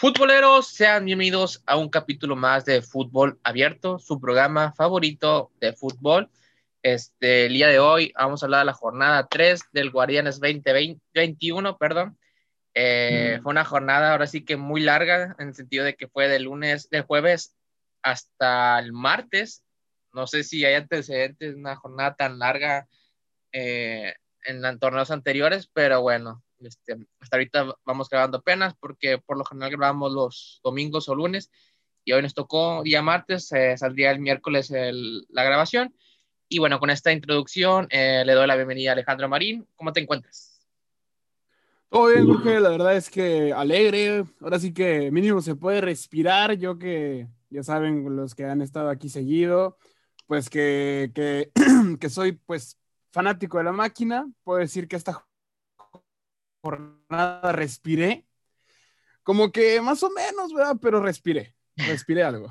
Futboleros, sean bienvenidos a un capítulo más de Fútbol Abierto, su programa favorito de fútbol. Este, el día de hoy vamos a hablar de la jornada 3 del Guardianes 2021, perdón. Eh, mm. Fue una jornada ahora sí que muy larga, en el sentido de que fue de lunes, de jueves hasta el martes. No sé si hay antecedentes de una jornada tan larga eh, en torneos anteriores, pero bueno, este, hasta ahorita vamos grabando apenas porque por lo general grabamos los domingos o lunes y hoy nos tocó día martes, eh, saldría el miércoles la grabación. Y bueno, con esta introducción eh, le doy la bienvenida a Alejandro Marín. ¿Cómo te encuentras? Todo bien, Jorge. La verdad es que alegre. Ahora sí que mínimo se puede respirar. Yo que ya saben los que han estado aquí seguido, pues que, que, que soy pues fanático de la máquina. Puedo decir que esta jornada respiré. Como que más o menos, ¿verdad? Pero respiré, respiré algo.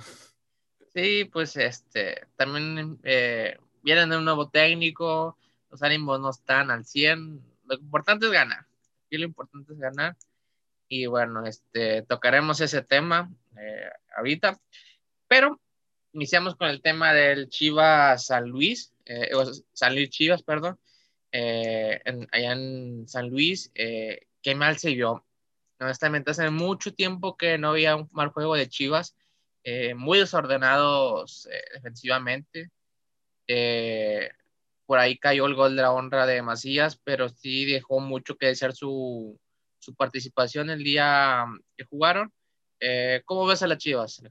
Sí, pues este, también eh, vienen de un nuevo técnico, los ánimos no están al 100, lo importante es ganar, y lo importante es ganar. Y bueno, este, tocaremos ese tema eh, ahorita, pero iniciamos con el tema del Chivas San Luis, eh, San Luis Chivas, perdón. Eh, allá en San Luis, eh, mal se vio. Honestamente, hace mucho tiempo que no había un mal juego de Chivas, eh, muy desordenados defensivamente. por ahí cayó el gol de la honra de Macías, pero sí dejó mucho que desear su, su participación el día que jugaron. ¿Cómo ves a las Chivas?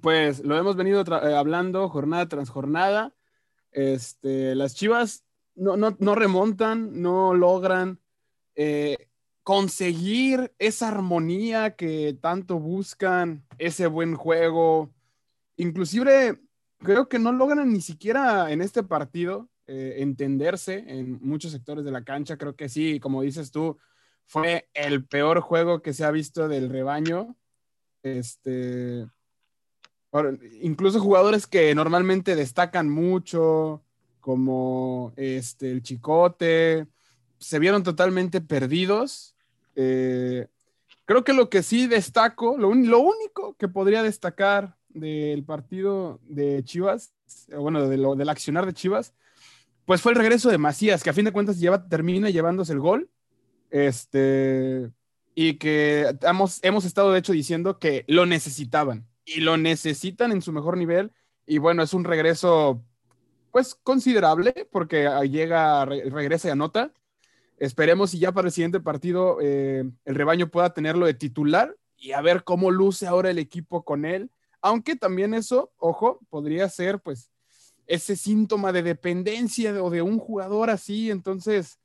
Pues lo hemos venido hablando jornada tras jornada. Este, las Chivas no, remontan, no logran eh, conseguir esa armonía que tanto buscan, ese buen juego. Inclusive creo que no logran ni siquiera en este partido eh, entenderse en muchos sectores de la cancha. Creo que sí, como dices tú, fue el peor juego que se ha visto del rebaño. Este, incluso jugadores que normalmente destacan mucho, como este, el Chicote, se vieron totalmente perdidos. Eh, creo que lo que sí destaco, lo, único que podría destacar del partido de Chivas, bueno, de lo, del accionar de Chivas, pues fue el regreso de Macías, que a fin de cuentas lleva, termina llevándose el gol. Este, y que hemos, hemos estado de hecho diciendo que lo necesitaban y lo necesitan en su mejor nivel. Y bueno, es un regreso pues considerable porque llega, regresa y anota. Esperemos y ya para el siguiente partido eh, el rebaño pueda tenerlo de titular y a ver cómo luce ahora el equipo con él. Aunque también eso, ojo, podría ser pues ese síntoma de dependencia o de un jugador así. Entonces,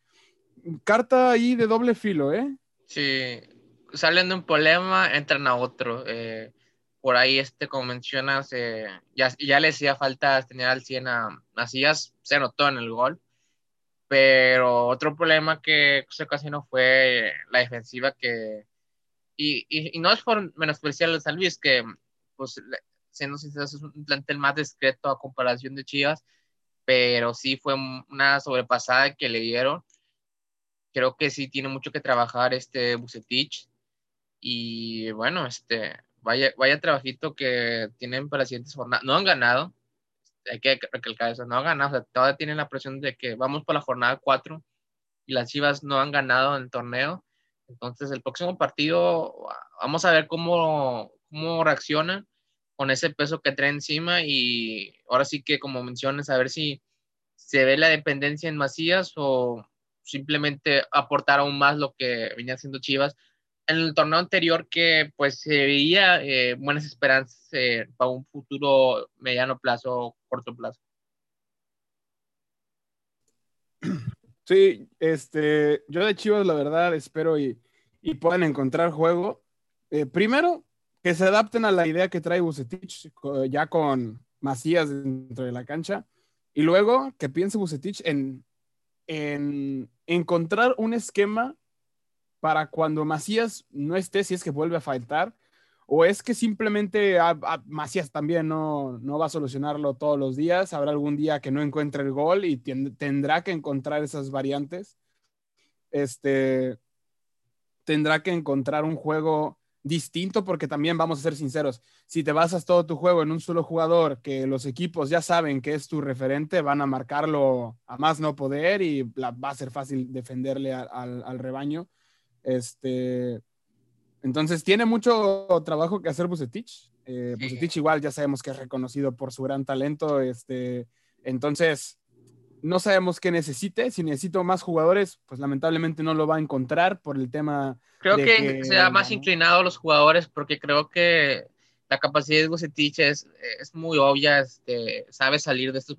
carta ahí de doble filo, ¿eh? Sí, salen de un problema, entran a otro. Eh, por ahí, este, como mencionas, eh, ya, ya le hacía falta tener al 100 a Macías, se notó en el gol, pero otro problema que se ocasionó fue la defensiva que, y, y, no es por menospreciar al San Luis, que, pues, siendo sinceros, es un plantel más discreto a comparación de Chivas, pero sí fue una sobrepasada que le dieron. Creo que sí tiene mucho que trabajar este Bucetich. Y bueno, este, vaya, vaya trabajito que tienen para las siguientes jornadas. No han ganado, hay que recalcar eso, no han ganado, todavía tienen la presión de que vamos por la jornada 4 y las Chivas no han ganado en el torneo. Entonces, el próximo partido, vamos a ver cómo, cómo reaccionan con ese peso que trae encima y ahora sí que, como mencionas, a ver si se ve la dependencia en Macías o simplemente aportar aún más lo que venía haciendo Chivas en el torneo anterior que pues se veía eh, buenas esperanzas eh, para un futuro mediano plazo, corto plazo. Sí, este, yo de Chivas la verdad espero y, y puedan encontrar juego. Eh, primero, que se adapten a la idea que trae Bucetich ya con Macías dentro de la cancha. Y luego que piense Bucetich en, en encontrar un esquema para cuando Macías no esté, si es que vuelve a faltar, o es que simplemente Macías también no, no, va a solucionarlo todos los días, habrá algún día que no encuentre el gol y tendrá que encontrar esas variantes. Este, tendrá que encontrar un juego distinto porque también vamos a ser sinceros, si te basas todo tu juego en un solo jugador que los equipos ya saben que es tu referente, van a marcarlo a más no poder y va a ser fácil defenderle al rebaño. Este, entonces tiene mucho trabajo que hacer Bucetich. Eh, Bucetich igual ya sabemos que es reconocido por su gran talento. Este, entonces no sabemos qué necesite. Si necesito más jugadores, pues lamentablemente no lo va a encontrar por el tema. Creo que, sea más inclinado a los jugadores porque creo que la capacidad de Bucetich es, es muy obvia. Este, sabe salir de esto.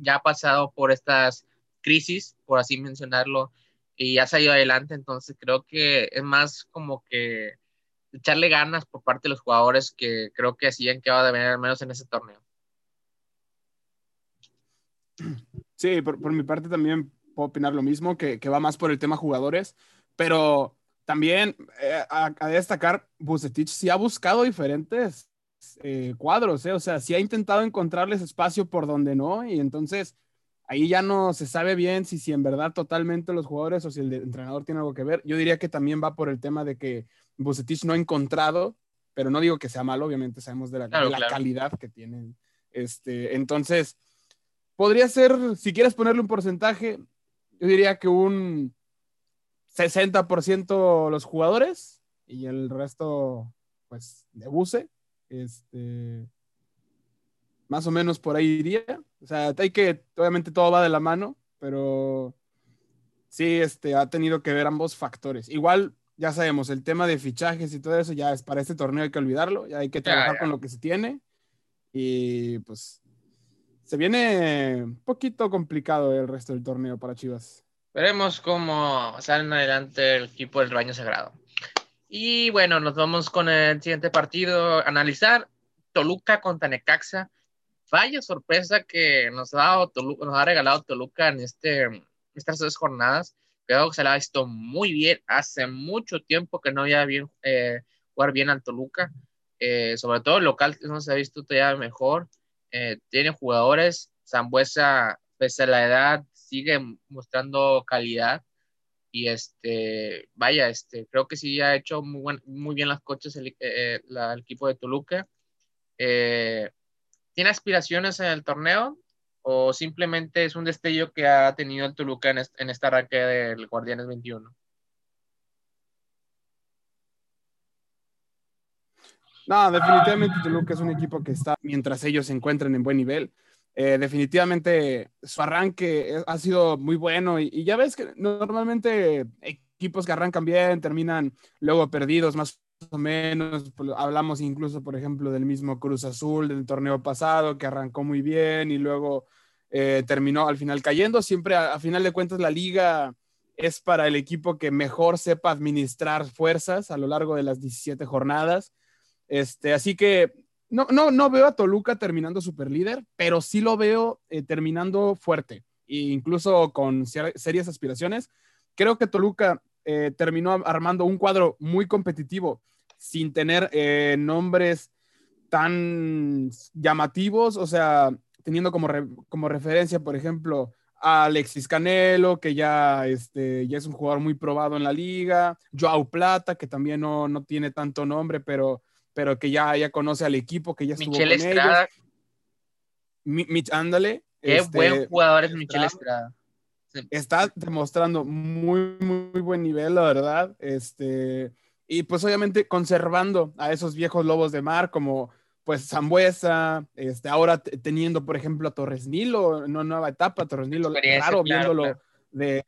Ya ha pasado por estas crisis, por así mencionarlo y ha ido adelante, entonces creo que es más como que echarle ganas por parte de los jugadores que creo que sí han quedado de venir al menos en ese torneo. Sí, por, mi parte también puedo opinar lo mismo, que, va más por el tema jugadores, pero también eh, a, destacar, Bucetich sí ha buscado diferentes eh, cuadros, eh, o sea, sí ha intentado encontrarles espacio por donde no, y entonces ahí ya no se sabe bien si, si en verdad totalmente los jugadores o si el entrenador tiene algo que ver. Yo diría que también va por el tema de que Bucetich no ha encontrado, pero no digo que sea malo, obviamente sabemos de la, calidad que tienen. Este, entonces, podría ser, si quieres ponerle un porcentaje, yo diría que un 60% los jugadores y el resto, pues, de Buce. Este, más o menos por ahí iría. O sea, hay que, obviamente todo va de la mano, pero sí, este, ha tenido que ver ambos factores. Igual, ya sabemos, el tema de fichajes y todo eso, ya es para este torneo hay que olvidarlo, ya hay que trabajar con lo que se tiene. Y pues se viene un poquito complicado el resto del torneo para Chivas. Veremos cómo salen adelante el equipo del Baño Sagrado. Y bueno, nos vamos con el siguiente partido, analizar Toluca contra Necaxa vaya sorpresa que nos ha, dado nos ha regalado Toluca en este, estas dos jornadas. Creo que se la ha visto muy bien. Hace mucho tiempo que no había bien, eh, jugar bien al Toluca. Eh, sobre todo el local no se ha visto todavía mejor. Eh, tiene jugadores. Zambuesa, pese a la edad, sigue mostrando calidad. Y este, vaya, este, creo que sí ha hecho muy, muy bien las coches el, el equipo de Toluca. Eh, ¿Tiene aspiraciones en el torneo o simplemente es un destello que ha tenido el Toluca en, esta arranque del Guardianes 21? No, definitivamente Toluca es un equipo que está mientras ellos se encuentren en buen nivel. Eh, definitivamente su arranque ha sido muy bueno y, ya ves que normalmente equipos que arrancan bien terminan luego perdidos más o menos, pues, hablamos incluso, por ejemplo, del mismo Cruz Azul del torneo pasado, que arrancó muy bien y luego eh, terminó al final cayendo. Siempre, a, final de cuentas, la liga es para el equipo que mejor sepa administrar fuerzas a lo largo de las 17 jornadas. Este, así que no, no, no veo a Toluca terminando super líder, pero sí lo veo eh, terminando fuerte e incluso con serias aspiraciones. Creo que Toluca eh, terminó armando un cuadro muy competitivo sin tener eh, nombres tan llamativos, o sea, teniendo como, como referencia, por ejemplo, a Alexis Canelo, que ya, este, ya es un jugador muy probado en la liga, Joao Plata, que también no, no tiene tanto nombre, pero, pero que ya, ya conoce al equipo, que ya estuvo Michelle con Estrada. ellos. ándale. Qué este, buen jugador es Michelle Estrada. Está demostrando muy, muy buen nivel, la verdad. Este, y pues obviamente conservando a esos viejos lobos de mar como pues Zambuesa, este, ahora teniendo por ejemplo a Torres Nilo, una nueva etapa, Torres Nilo, raro viéndolo de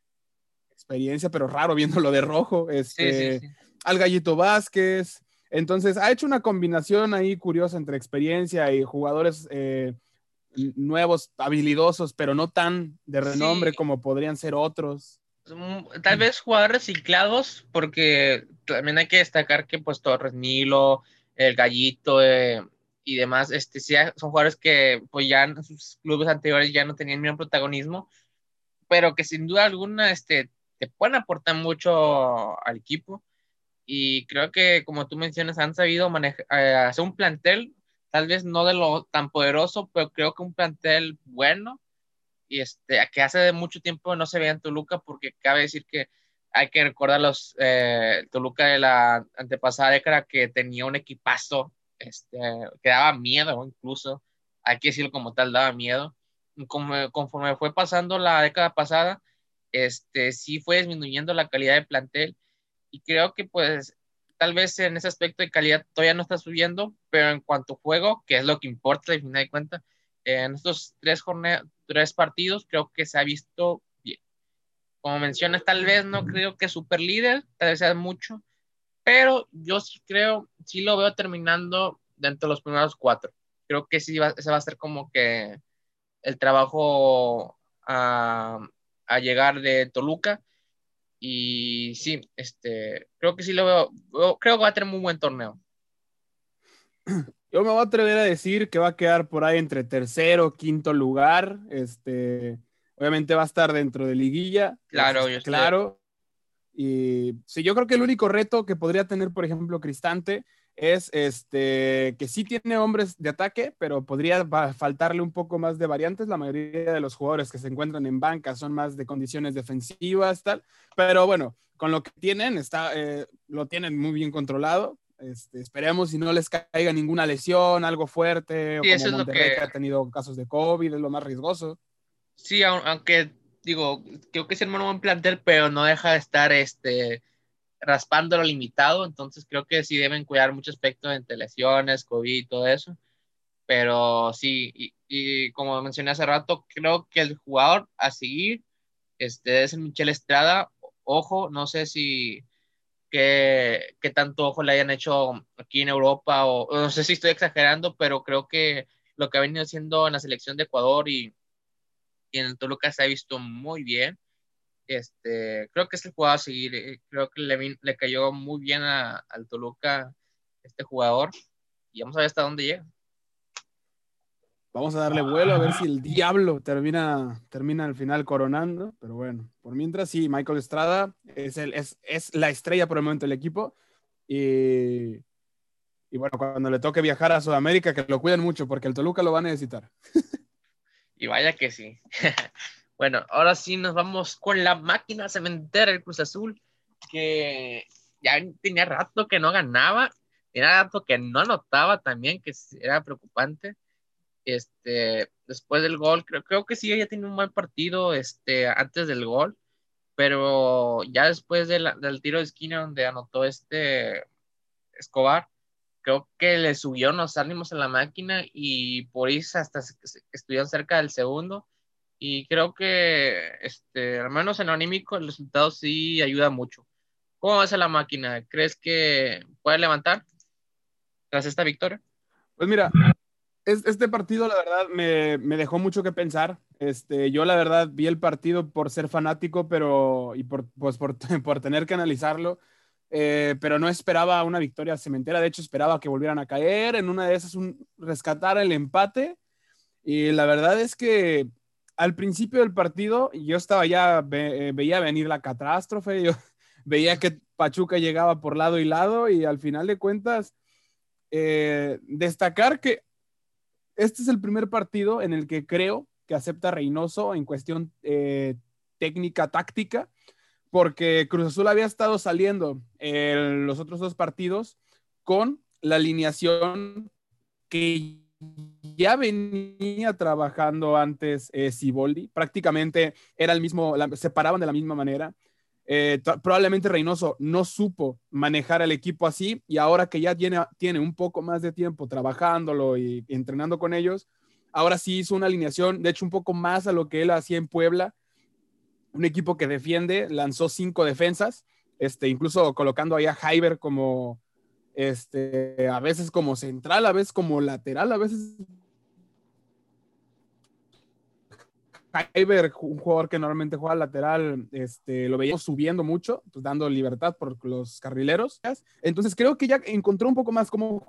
experiencia, pero raro viéndolo de rojo, este, al Gallito Vázquez, entonces ha hecho una combinación ahí curiosa entre experiencia y jugadores eh, nuevos, habilidosos, pero no tan de renombre como podrían ser otros. Mm, tal vez jugadores reciclados, porque también hay que destacar que pues Torres Nilo, el Gallito eh, y demás, este, sí, son jugadores que pues ya en sus clubes anteriores ya no tenían mismo protagonismo, pero que sin duda alguna este, te pueden aportar mucho al equipo. Y creo que, como tú mencionas, han sabido manejar, eh, hacer un plantel, tal vez no de lo tan poderoso, pero creo que un plantel bueno y este, que hace mucho tiempo no se veía en Toluca, porque cabe decir que hay que recordar los eh, Toluca de la antepasada década que tenía un equipazo este, que daba miedo incluso, hay que decirlo como tal, daba miedo. Como, conforme fue pasando la década pasada, este, sí fue disminuyendo la calidad de plantel y creo que pues tal vez en ese aspecto de calidad todavía no está subiendo, pero en cuanto a juego, que es lo que importa al final de cuentas, en estos tres, tres partidos creo que se ha visto bien. Como mencionas, tal vez no creo que super líder, tal vez sea mucho, pero yo sí creo, sí lo veo terminando dentro de los primeros cuatro. Creo que sí va, ese va a ser como que el trabajo a, a llegar de Toluca. Y sí, este, creo que sí lo veo, creo que va a tener un muy buen torneo. Yo me voy a atrever a decir que va a quedar por ahí entre tercero, quinto lugar. Este, obviamente va a estar dentro de liguilla. Claro, yo claro. Y sí, yo creo que el único reto que podría tener, por ejemplo, Cristante es este, que sí tiene hombres de ataque, pero podría faltarle un poco más de variantes. La mayoría de los jugadores que se encuentran en banca son más de condiciones defensivas, tal. Pero bueno, con lo que tienen, está, eh, lo tienen muy bien controlado. Este, esperemos si no les caiga ninguna lesión, algo fuerte, o como Monterrey que... que... ha tenido casos de COVID, es lo más riesgoso. Sí, aunque digo, creo que es un buen plantel, pero no deja de estar este, raspando lo limitado, entonces creo que sí deben cuidar mucho aspecto entre lesiones, COVID y todo eso. Pero sí, y, como mencioné hace rato, creo que el jugador a seguir este, es el Michel Estrada. Ojo, no sé si qué, qué tanto ojo le hayan hecho aquí en Europa, o no sé si estoy exagerando, pero creo que lo que ha venido haciendo en la selección de Ecuador y en el Toluca se ha visto muy bien. Este, creo que es el jugador a seguir. Eh, creo que le, le cayó muy bien a, al Toluca este jugador. Y vamos a ver hasta dónde llega. Vamos a darle vuelo a ver si el diablo termina, termina al final coronando. Pero bueno, por mientras sí, Michael Estrada es, el, es, es la estrella por el momento del equipo. Y, y bueno, cuando le toque viajar a Sudamérica, que lo cuiden mucho porque el Toluca lo va a necesitar. Y vaya que sí. bueno, ahora sí nos vamos con la máquina cementera del Cruz Azul, que ya tenía rato que no ganaba, tenía rato que no anotaba también, que era preocupante. Este, después del gol, creo, creo que sí, ya tenía un buen partido este, antes del gol, pero ya después del tiro de esquina donde anotó este Escobar, creo que le subió los ánimos a la máquina y por eso hasta estuvieron cerca del segundo. Y creo que, este, al menos en anímico, el resultado sí ayuda mucho. ¿Cómo va a la máquina? ¿Crees que puede levantar tras esta victoria? Pues mira, este partido la verdad me, me, dejó mucho que pensar. Este, yo la verdad vi el partido por ser fanático, pero y por, pues, por, por tener que analizarlo eh, pero no esperaba una victoria cementera, de hecho esperaba que volvieran a caer, en una de esas un, rescatar el empate, y la verdad es que al principio del partido yo estaba ya, eh, veía venir la catástrofe, yo veía que Pachuca llegaba por lado y lado, y al final de cuentas, eh, destacar que este es el primer partido en el que creo que acepta Reynoso en cuestión técnica, táctica, porque Cruz Azul había estado saliendo en los otros dos partidos con la alineación que ya venía trabajando antes eh, Siboldi, prácticamente era el mismo, se paraban de la misma manera. Eh, probablemente Reynoso no supo manejar el equipo así y ahora que ya tiene, tiene un poco más de tiempo trabajándolo y entrenando con ellos, ahora sí hizo una alineación, de hecho un poco más a lo que él hacía en Puebla, un equipo que defiende, lanzó cinco defensas, este, incluso colocando ahí a Jaiber como, este, a veces como central, a veces como lateral, a veces Jaiber, un jugador que normalmente juega lateral, este, lo veíamos subiendo mucho, pues dando libertad por los carrileros. Entonces creo que ya encontró un poco más cómo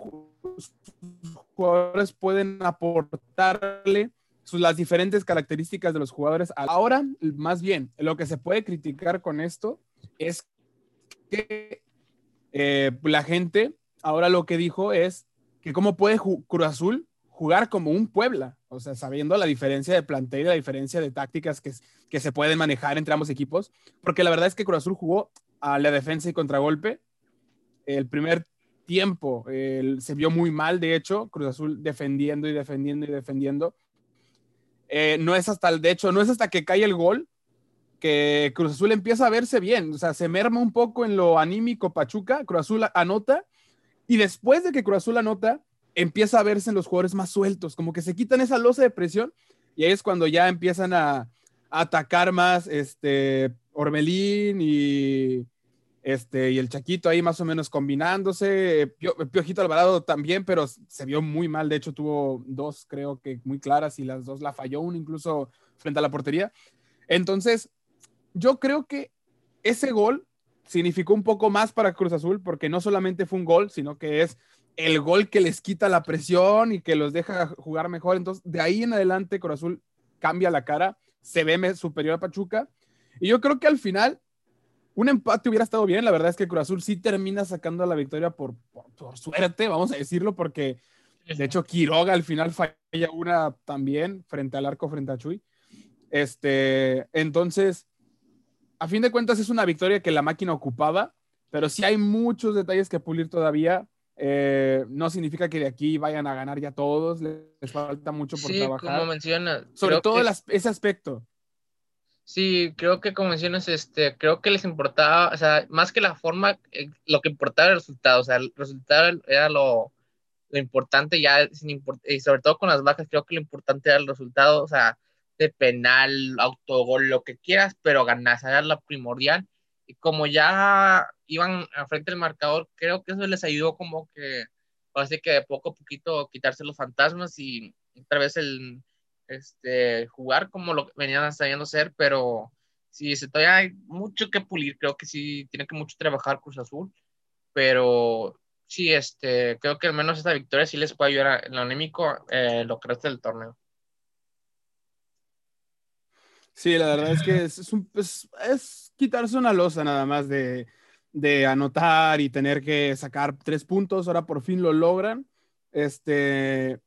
jugadores pueden aportarle las diferentes características de los jugadores. Ahora, más bien, lo que se puede criticar con esto es que eh, la gente ahora lo que dijo es que cómo puede Cruz Azul jugar como un Puebla. O sea, sabiendo la diferencia de plantel y la diferencia de tácticas que, que se pueden manejar entre ambos equipos, porque la verdad es que Cruz Azul jugó a la defensa y contragolpe. El primer tiempo se vio muy mal, de hecho, Cruz Azul defendiendo y defendiendo y defendiendo. Eh, no es hasta, el, de hecho, no es hasta que cae el gol que Cruz Azul empieza a verse bien, o sea, se merma un poco en lo anímico Pachuca, Cruz Azul anota y después de que Cruz Azul anota, empieza a verse en los jugadores más sueltos, como que se quitan esa losa de presión y ahí es cuando ya empiezan a, atacar más este Orbelín y este y el Chaquito ahí más o menos combinándose, Piojito Alvarado también, pero se vio muy mal, de hecho tuvo dos creo que muy claras y las dos la falló uno incluso frente a la portería. Entonces, yo creo que ese gol significó un poco más para Cruz Azul porque no solamente fue un gol, sino que es el gol que les quita la presión y que los deja jugar mejor. Entonces, de ahí en adelante, Cruz Azul cambia la cara, se ve superior a Pachuca. Y yo creo que al final, un empate hubiera estado bien. La verdad es que Cruz Azul sí termina sacando la victoria por, por, suerte, vamos a decirlo, porque de hecho Quiroga al final falla una también frente al arco, frente a Chuy. Este, entonces, a fin de cuentas es una victoria que la máquina ocupaba, pero sí hay muchos detalles que pulir todavía. Eh, no significa que de aquí vayan a ganar ya todos, les falta mucho por sí, trabajar. Como menciona, sobre todo ese aspecto. Sí, creo que como mencionas, este, creo que les importaba, o sea, más que la forma, eh, lo que importaba era el resultado, o sea, el resultado era lo, lo importante ya, sin y sobre todo con las bajas, creo que lo importante era el resultado, o sea, de penal, autogol, lo que quieras, pero ganar, era la primordial. Y como ya iban a frente del marcador, creo que eso les ayudó como que, así que de poco a poquito quitarse los fantasmas y otra vez el este, jugar como lo venían sabiendo ser, pero sí, todavía hay mucho que pulir, creo que sí, tiene que mucho trabajar Cruz Azul, pero sí, este, creo que al menos esta victoria sí les puede ayudar en lo anémico eh, lo que resta del torneo. Sí, la verdad es que es, es, quitarse una losa nada más de, de, anotar y tener que sacar tres puntos. Ahora por fin lo logran. Este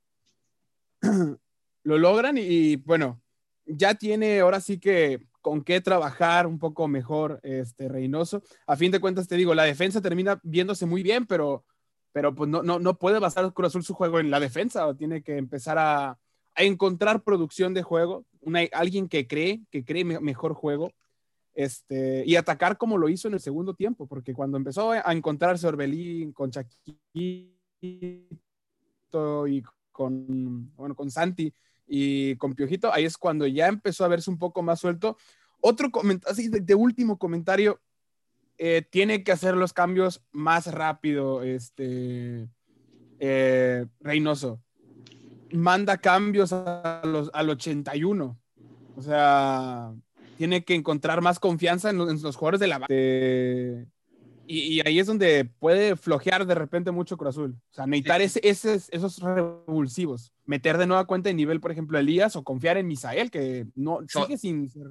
lo logran y, bueno, ya tiene ahora sí que con qué trabajar un poco mejor este Reynoso. A fin de cuentas, te digo, la defensa termina viéndose muy bien, pero, pero pues no, no, no puede basar Cruz Azul su juego en la defensa, o tiene que empezar a, a encontrar producción de juego, una, alguien que cree, que cree mejor juego, este, y atacar como lo hizo en el segundo tiempo, porque cuando empezó a encontrarse Orbelín con Chaquito y con, bueno, con Santi y con Piojito, ahí es cuando ya empezó a verse un poco más suelto. Otro comentario, así de, último comentario, eh, tiene que hacer los cambios más rápido, este, eh, Reynoso manda cambios a los, al 81. O sea, tiene que encontrar más confianza en los, jugadores de la base. Y, ahí es donde puede flojear de repente mucho Cruz Azul. O sea, necesitar ese, esos revulsivos. Meter de nueva cuenta de nivel, por ejemplo, Elías o confiar en Misael, que no sigue sin ser.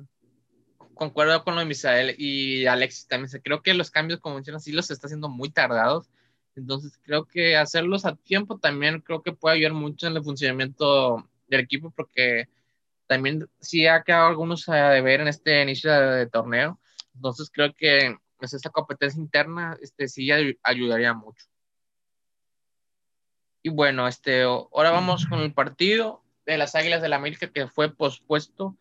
Concuerdo con lo de Misael y Alexis también. Creo que los cambios, como mencionas, sí los está haciendo muy tardados. Entonces creo que hacerlos a tiempo también creo que puede ayudar mucho en el funcionamiento del equipo porque también sí ha quedado algunos a deber en este inicio de, torneo. Entonces creo que pues, esta competencia interna este, sí ayudaría mucho. Y bueno, este, ahora vamos con el partido de las Águilas de la América que fue pospuesto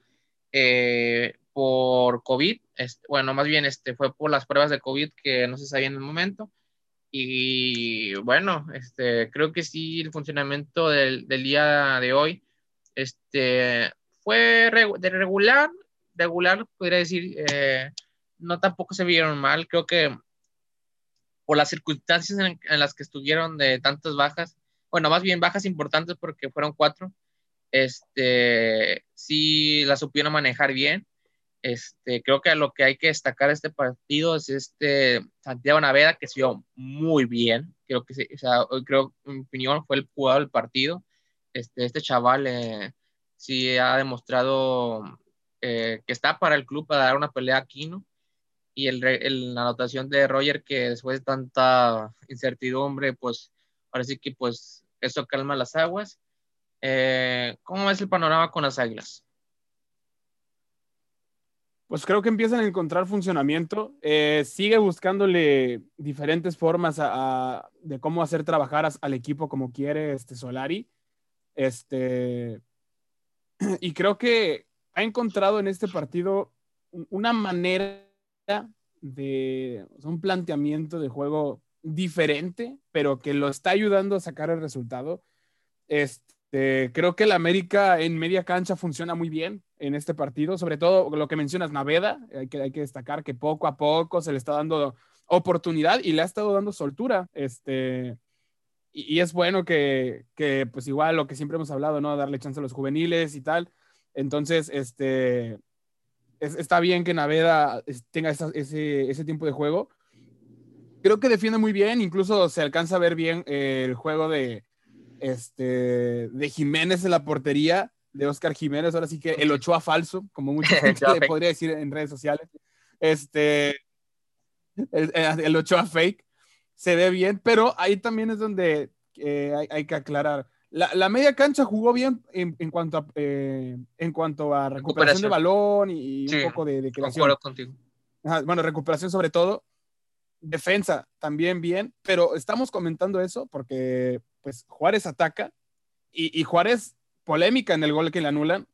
eh, por COVID. Este, bueno, más bien este, fue por las pruebas de COVID que no se sabía en el momento. Y bueno, este, creo que sí, el funcionamiento del, del día de hoy este, fue de regular, regular, podría decir, eh, no tampoco se vieron mal, creo que por las circunstancias en, las que estuvieron de tantas bajas, bueno, más bien bajas importantes porque fueron cuatro, este, sí la supieron manejar bien este, creo que lo que hay que destacar de este partido es este Santiago Naveda, que se vio muy bien. Creo que, o sea, creo, en mi opinión, fue el jugador del partido. Este, este chaval eh, sí ha demostrado eh, que está para el club para dar una pelea aquí, ¿no? Y el, la anotación de Roger, que después de tanta incertidumbre, pues parece que pues eso calma las aguas. Eh, ¿Cómo es el panorama con las Águilas? Pues creo que empiezan a encontrar funcionamiento. Eh, sigue buscándole diferentes formas de cómo hacer trabajar al equipo como quiere este Solari. Este, y creo que ha encontrado en este partido una manera de un planteamiento de juego diferente, pero que lo está ayudando a sacar el resultado. Este, creo que el América en media cancha funciona muy bien en este partido, sobre todo lo que mencionas, Naveda, hay que, hay que destacar que poco a poco se le está dando oportunidad y le ha estado dando soltura. Este, y, es bueno que, que, pues igual lo que siempre hemos hablado, ¿no? Darle chance a los juveniles y tal. Entonces, este, está bien que Naveda tenga ese, ese tiempo de juego. Creo que defiende muy bien, incluso se alcanza a ver bien el juego de, este, de Jiménez en la portería, de Oscar Jiménez, ahora sí que el Ochoa falso, como mucha gente podría decir en redes sociales. Este, el, el Ochoa fake se ve bien, pero ahí también es donde eh, hay, que aclarar. La, media cancha jugó bien en, cuanto, a, eh, en cuanto a recuperación, de balón y, un poco de, de creación. Contigo. bueno, recuperación sobre todo. Defensa también bien, pero estamos comentando eso porque pues Juárez ataca y, Juárez polémica en el gol que le anulan.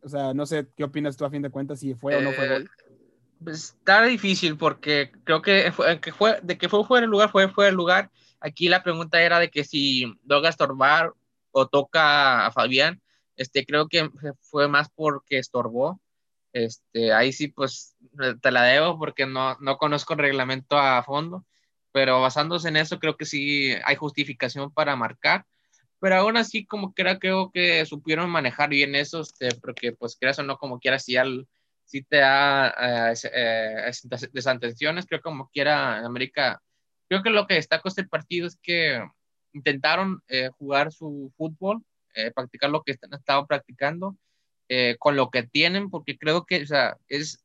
O sea, no sé qué opinas tú a fin de cuentas si fue o no fue eh, gol. Pues está difícil porque creo que, fue, que fue, de que fue fuera el lugar, fue fuera el lugar. Aquí la pregunta era de que si toca estorbar o toca a Fabián. Este, creo que fue más porque estorbó. Este, ahí sí, pues te la debo porque no, no conozco el reglamento a fondo, pero basándose en eso, creo que sí hay justificación para marcar. Pero aún así, como que era, creo que supieron manejar bien eso, este, porque pues creas o no, como quiera, si al si te da eh, eh, desatenciones, creo como quiera en América, creo que lo que destaco este partido es que intentaron eh, jugar su fútbol, practicar lo que están, estado practicando, con lo que tienen, porque creo que, o sea, es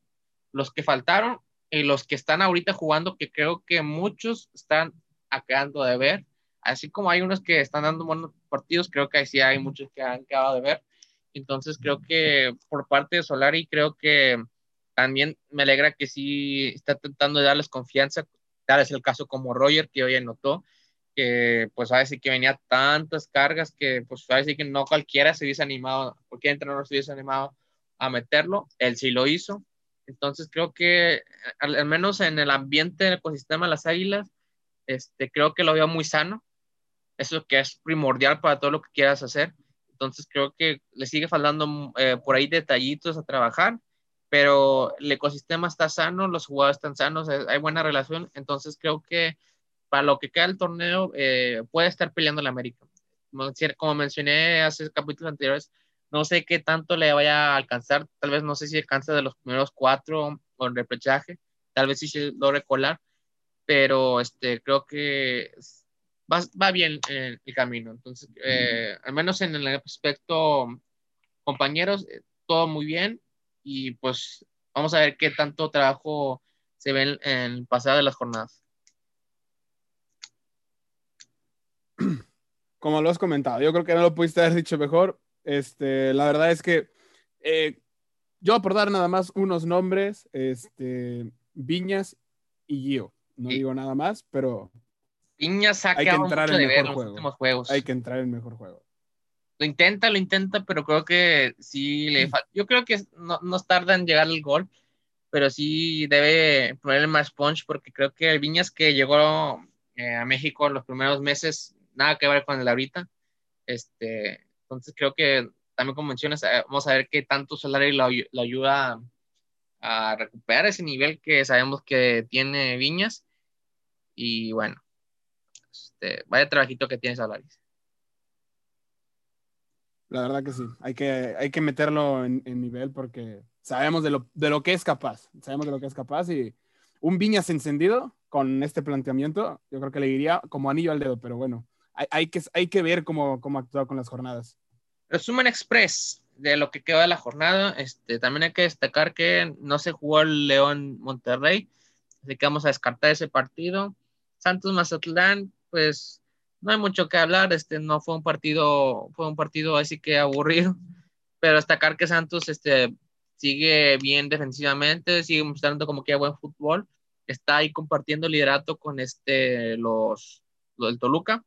los que faltaron y los que están ahorita jugando, que creo que muchos están acabando de ver, así como hay unos que están dando buenos partidos, creo que sí hay muchos que han quedado de ver, entonces creo que por parte de Solari, creo que también me alegra que sí está tratando de darles confianza. Tal es el caso como Roger, que hoy anotó, que pues a veces que venía tantas cargas que pues a veces que no cualquiera se hubiese animado, cualquier entrenador se hubiese animado a meterlo. Él sí lo hizo. Entonces creo que al, menos en el ambiente del ecosistema de las águilas, este, creo que lo veo muy sano. Eso que es primordial para todo lo que quieras hacer. Entonces creo que le sigue faltando eh, por ahí detallitos a trabajar, pero el ecosistema está sano, los jugadores están sanos, hay buena relación, entonces creo que para lo que queda el torneo eh, puede estar peleando el América. Como mencioné hace capítulos anteriores, no sé qué tanto le vaya a alcanzar, tal vez no sé si alcanza de los primeros cuatro o el repechaje, tal vez sí se logre colar, pero este, creo que va, bien el, camino. Entonces, eh, al menos en el aspecto compañeros, eh, todo muy bien y pues vamos a ver qué tanto trabajo se ve en, el pasado de las jornadas. Como lo has comentado, yo creo que no lo pudiste haber dicho mejor. Este, la verdad es que eh, yo por dar nada más unos nombres, este, Viñas y Gio. No digo nada más, pero Piña se ha Hay que entrar mucho de ver en los últimos juegos. Hay que entrar en el mejor juego. Lo intenta, lo intenta, pero creo que sí le falta. Yo creo que no, no tarda en llegar el gol, pero sí debe ponerle más punch porque creo que el Viñas que llegó eh, a México en los primeros meses, nada que ver con el ahorita. Este, entonces creo que también como mencionas, eh, vamos a ver qué tanto Solari lo, lo ayuda a recuperar ese nivel que sabemos que tiene Viñas. Y bueno, este, vaya trabajito que tienes, Alaris. La verdad que sí, hay que, hay que meterlo en, nivel porque sabemos de lo, de lo que es capaz, sabemos de lo que es capaz y un Viñas encendido con este planteamiento, yo creo que le iría como anillo al dedo, pero bueno, hay, hay que, hay que ver cómo, cómo actuado con las jornadas. Resumen express de lo que quedó de la jornada, este, también hay que destacar que no se jugó el León Monterrey, así que vamos a descartar ese partido. Santos Mazatlán, pues no hay mucho que hablar, este no fue un partido, fue un partido así que aburrido, pero destacar que Santos este, sigue bien defensivamente, sigue mostrando como que buen fútbol, está ahí compartiendo liderato con este, los, del Toluca,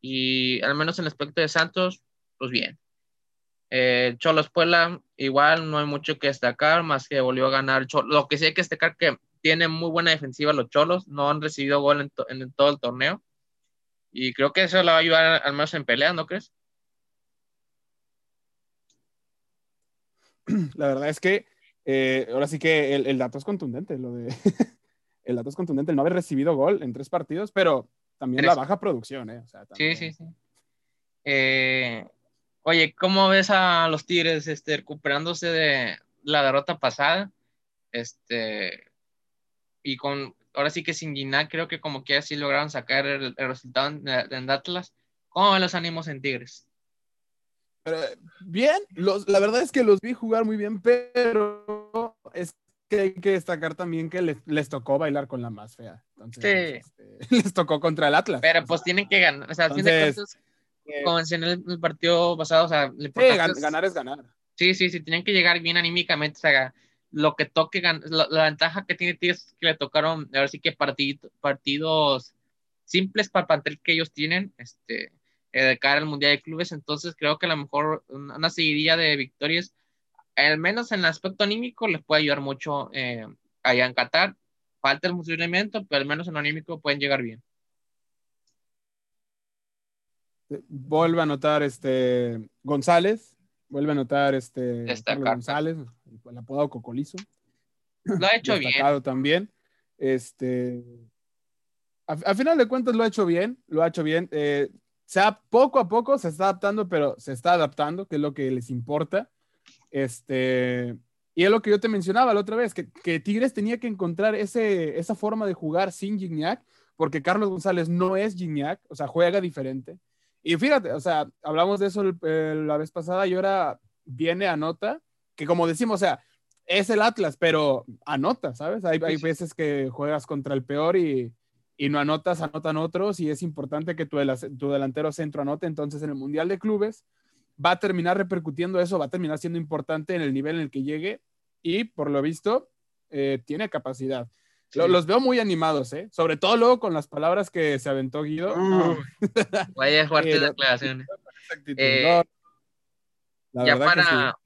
y al menos en el aspecto de Santos, pues bien. Eh, Cholos Puebla, igual no hay mucho que destacar, más que volvió a ganar. Lo que sí hay que destacar que tiene muy buena defensiva los Cholos, no han recibido gol en, todo el torneo. Y creo que eso le va a ayudar al menos en pelea, ¿no crees? La verdad es que eh, ahora sí que el, dato es contundente, lo de el dato es contundente, el no haber recibido gol en tres partidos, pero también la baja producción, ¿eh? Sí, sí, sí. Eh, Oye, ¿cómo ves a los Tigres este, recuperándose de la derrota pasada? Este, y con, ahora sí que sin Ginac, creo que como que así lograron sacar el, resultado en, Atlas. ¿Cómo ven los ánimos en Tigres? bien, los, la verdad es que los vi jugar muy bien, pero es que hay que destacar también que les, les tocó bailar con la más fea. Entonces, sí. Este, les tocó contra el Atlas. Pero pues tienen que ganar. O sea, al fin de cuentas, como en el, partido pasado, o sea, ganar es ganar. Sí, sí, sí, tienen que llegar bien anímicamente, o sea, lo que toque, la, ventaja que tiene Tigres es que le tocaron, ahora sí que partidos simples para el plantel que ellos tienen, este, eh, de cara al Mundial de Clubes, entonces creo que a lo mejor una seguidilla de victorias, al menos en el aspecto anímico, les puede ayudar mucho eh, allá en Qatar. Falta el funcionamiento, pero al menos en anímico pueden llegar bien. vuelve a anotar este González, vuelve a anotar este González, el apodado Cocolizo. Lo ha hecho bien. también. Este, a, final de cuentas lo ha hecho bien, lo ha hecho bien. Eh, poco a poco se está adaptando, pero se está adaptando, que es lo que les importa. Este, y es lo que yo te mencionaba la otra vez, que, que Tigres tenía que encontrar ese, esa forma de jugar sin Gignac, porque Carlos González no es Gignac, o sea, juega diferente. Y fíjate, o sea, hablamos de eso la vez pasada y ahora viene anota, que como decimos, o sea, es el Atlas, pero anota, ¿sabes? Hay, hay veces que juegas contra el peor y, y, no anotas, anotan otros y es importante que tu, tu delantero centro anote. Entonces, en el Mundial de Clubes va a terminar repercutiendo eso, va a terminar siendo importante en el nivel en el que llegue y, por lo visto, eh, tiene capacidad. Los veo muy animados, ¿eh? Sobre todo luego con las palabras que se aventó Guido. Uh, vaya fuerte la declaración. Eh, ya para,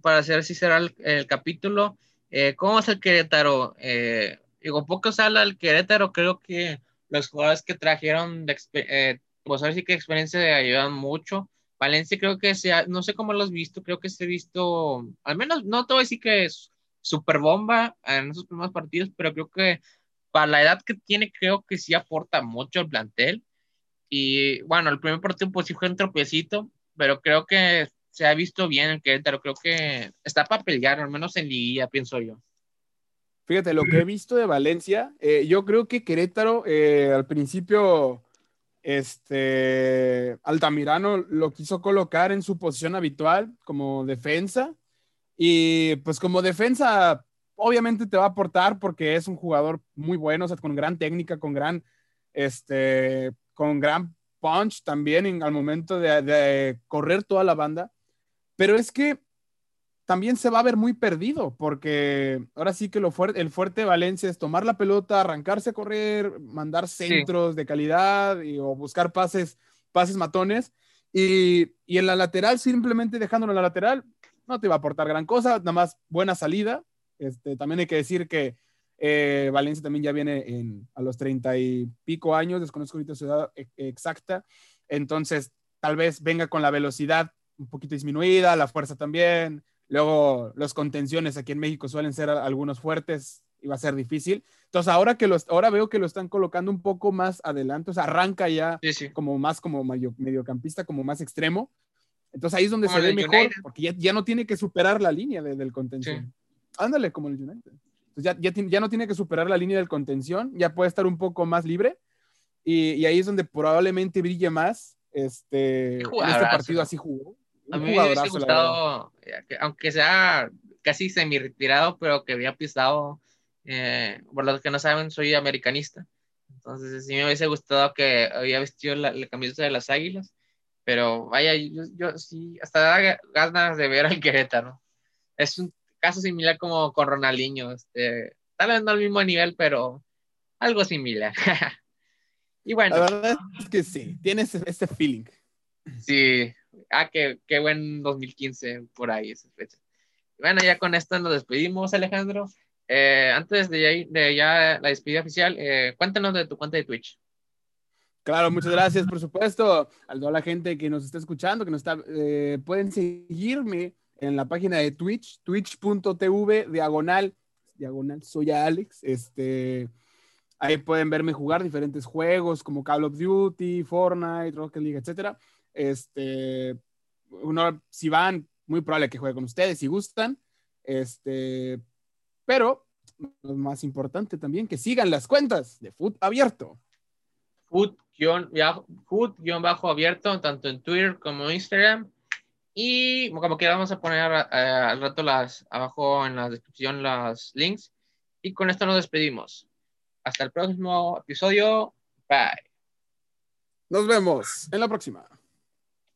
para hacer si será el, capítulo, eh, ¿cómo es el Querétaro? Eh, digo, poco se habla del Querétaro, creo que los jugadores que trajeron, de, eh, pues ahora sí que experiencia ayudan mucho. Valencia creo que sea, no sé cómo lo has visto, creo que se ha visto, al menos no te voy decir que es super bomba en esos primeros partidos, pero creo que para la edad que tiene, creo que sí aporta mucho al plantel. Y bueno, el primer partido pues sí fue un tropiecito, pero creo que se ha visto bien el Querétaro. Creo que está para pelear, al menos en Liguilla, pienso yo. Fíjate, lo que he visto de Valencia, eh, yo creo que Querétaro eh, al principio, este, Altamirano lo quiso colocar en su posición habitual como defensa y pues como defensa, obviamente te va a aportar porque es un jugador muy bueno, con gran técnica, con gran, este, con gran punch también al momento de, correr toda la banda. Pero es que también se va a ver muy perdido, porque ahora sí que lo fuerte, el fuerte de Valencia es tomar la pelota, arrancarse a correr, mandar centros de calidad y, o buscar pases, pases matones. Y, y, en la lateral, simplemente dejándolo en la lateral, no te va a aportar gran cosa, nada más buena salida. Este, también hay que decir que eh, Valencia también ya viene en, a los treinta y pico años, desconozco ahorita su edad e, exacta, entonces tal vez venga con la velocidad un poquito disminuida, la fuerza también, luego los contenciones aquí en México suelen ser algunos fuertes y va a ser difícil. Entonces ahora que los, ahora veo que lo están colocando un poco más adelante, o sea, arranca ya como más como mediocampista, como más extremo, entonces ahí es donde se ve mejor, porque ya, no tiene que superar la línea del contención. Ándale, como el United. Entonces ya, ya, no tiene que superar la línea del contención, ya puede estar un poco más libre. Y, ahí es donde probablemente brille más. Este, en este partido así jugó. A mí me hubiese gustado, aunque sea casi semi-retirado, pero que había pisado. Eh, por los que no saben, soy americanista. Entonces, sí me hubiese gustado que había vestido la, la camiseta de las Águilas, pero vaya, yo, yo sí, hasta da ganas de ver al Querétaro. Es un caso similar como con Ronaldinho, este, tal vez no al mismo nivel, pero algo similar. y bueno. La verdad es que sí, tienes ese feeling. Sí, ah, qué, qué buen 2015 por ahí esa fecha. Bueno, ya con esto nos despedimos, Alejandro. Eh, antes de ya, de la despedida oficial, eh, cuéntanos de tu cuenta de Twitch. Claro, muchas gracias, por supuesto. A toda la gente que nos está escuchando, que nos está, eh, pueden seguirme en la página de Twitch, twitch.tv, diagonal, diagonal, soy Alex. Este, ahí pueden verme jugar diferentes juegos como Call of Duty, Fortnite, Rocket League, etcétera. Este, uno, si van, muy probable que juegue con ustedes, si gustan. Este, pero lo más importante también, que sigan las cuentas de Food Abierto. Food-abierto, tanto en Twitter como en Instagram. Y como que vamos a poner eh, al rato las, abajo en la descripción los links. Y con esto nos despedimos. Hasta el próximo episodio. Bye. Nos vemos en la próxima.